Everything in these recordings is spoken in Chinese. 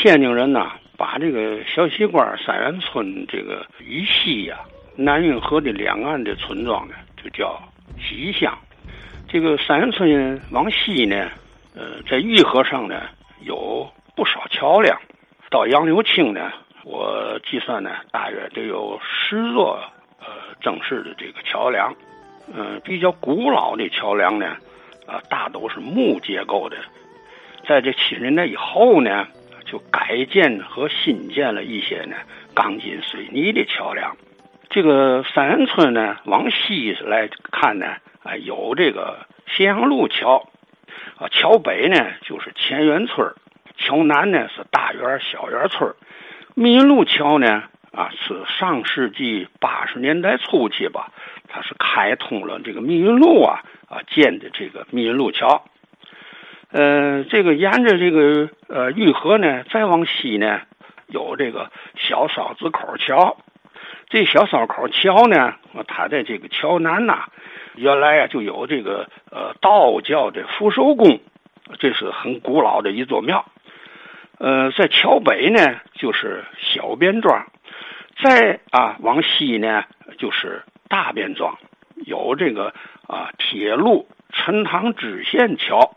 天津人呐，把这个小西关三元村这个以西呀，南运河的两岸的村庄呢，就叫西乡。这个三元村往西呢，呃，在玉河上呢有不少桥梁。到杨柳青呢，我计算呢，大约得有十座呃正式的这个桥梁。嗯，比较古老的桥梁呢，啊，大都是木结构的。在这七十年代以后呢。就改建和新建了一些呢钢筋水泥的桥梁。这个三元村呢，往西来看呢，啊，有这个咸阳路桥，啊，桥北呢就是前园村，桥南呢是大园小园村。密云路桥呢，啊，是上世纪八十年代初期吧，它是开通了这个密云路啊，啊，建的这个密云路桥。呃，这个沿着这个呃玉河呢，再往西呢，有这个小嫂子口桥。这小烧口桥呢，它在这个桥南呐，原来啊就有这个呃道教的福寿宫，这是很古老的一座庙。呃，在桥北呢，就是小边庄，再啊往西呢，就是大边庄，有这个啊铁路陈塘支线桥。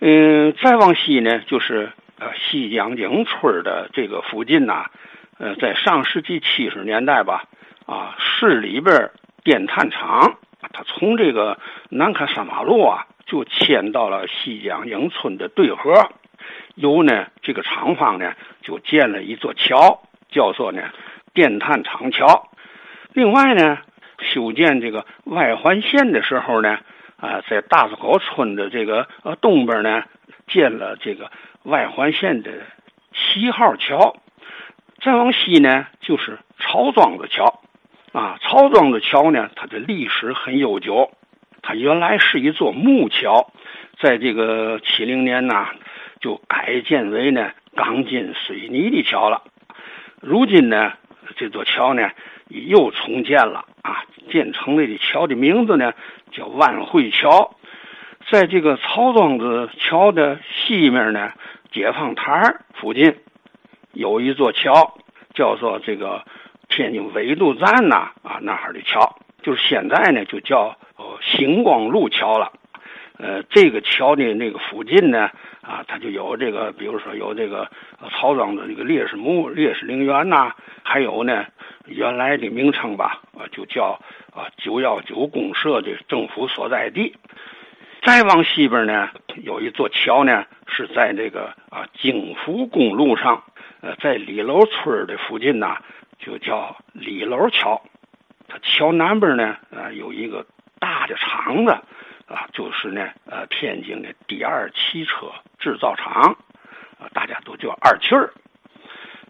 嗯，再往西呢，就是呃西江井村的这个附近呐，呃，在上世纪七十年代吧，啊，市里边电炭厂，它从这个南开三马路啊，就迁到了西江井村的对河，由呢这个厂方呢就建了一座桥，叫做呢电炭厂桥。另外呢，修建这个外环线的时候呢。啊，在大子口村的这个呃东边呢，建了这个外环线的七号桥。再往西呢，就是曹庄子桥。啊，曹庄子桥呢，它的历史很悠久。它原来是一座木桥，在这个七零年呢，就改建为呢钢筋水泥的桥了。如今呢，这座桥呢又重建了。啊，建成了的桥的名字呢？叫万汇桥，在这个曹庄子桥的西面呢，解放台附近有一座桥，叫做这个天津纬度站呐啊那哈的桥，就是现在呢就叫星光路桥了。呃，这个桥的那个附近呢啊，它就有这个，比如说有这个曹庄子这个烈士墓、烈士陵园呐，还有呢原来的名称吧啊，就叫。啊，九幺九公社的政府所在地，再往西边呢，有一座桥呢，是在这个啊京福公路上，呃，在李楼村的附近呢，就叫李楼桥。它桥南边呢，啊，有一个大的厂子，啊，就是呢，呃，天津的第二汽车制造厂，啊，大家都叫二汽儿。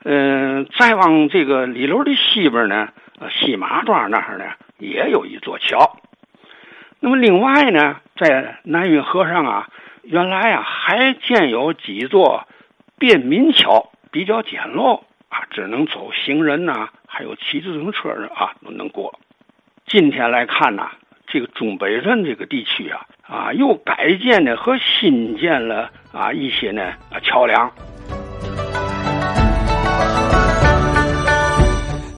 嗯，再往这个李楼的西边呢，西马庄那儿呢。也有一座桥，那么另外呢，在南运河上啊，原来啊还建有几座便民桥，比较简陋啊，只能走行人呐，还有骑自行车的啊都能过。今天来看呢，这个中北镇这个地区啊，啊又改建的和新建了啊一些呢啊桥梁。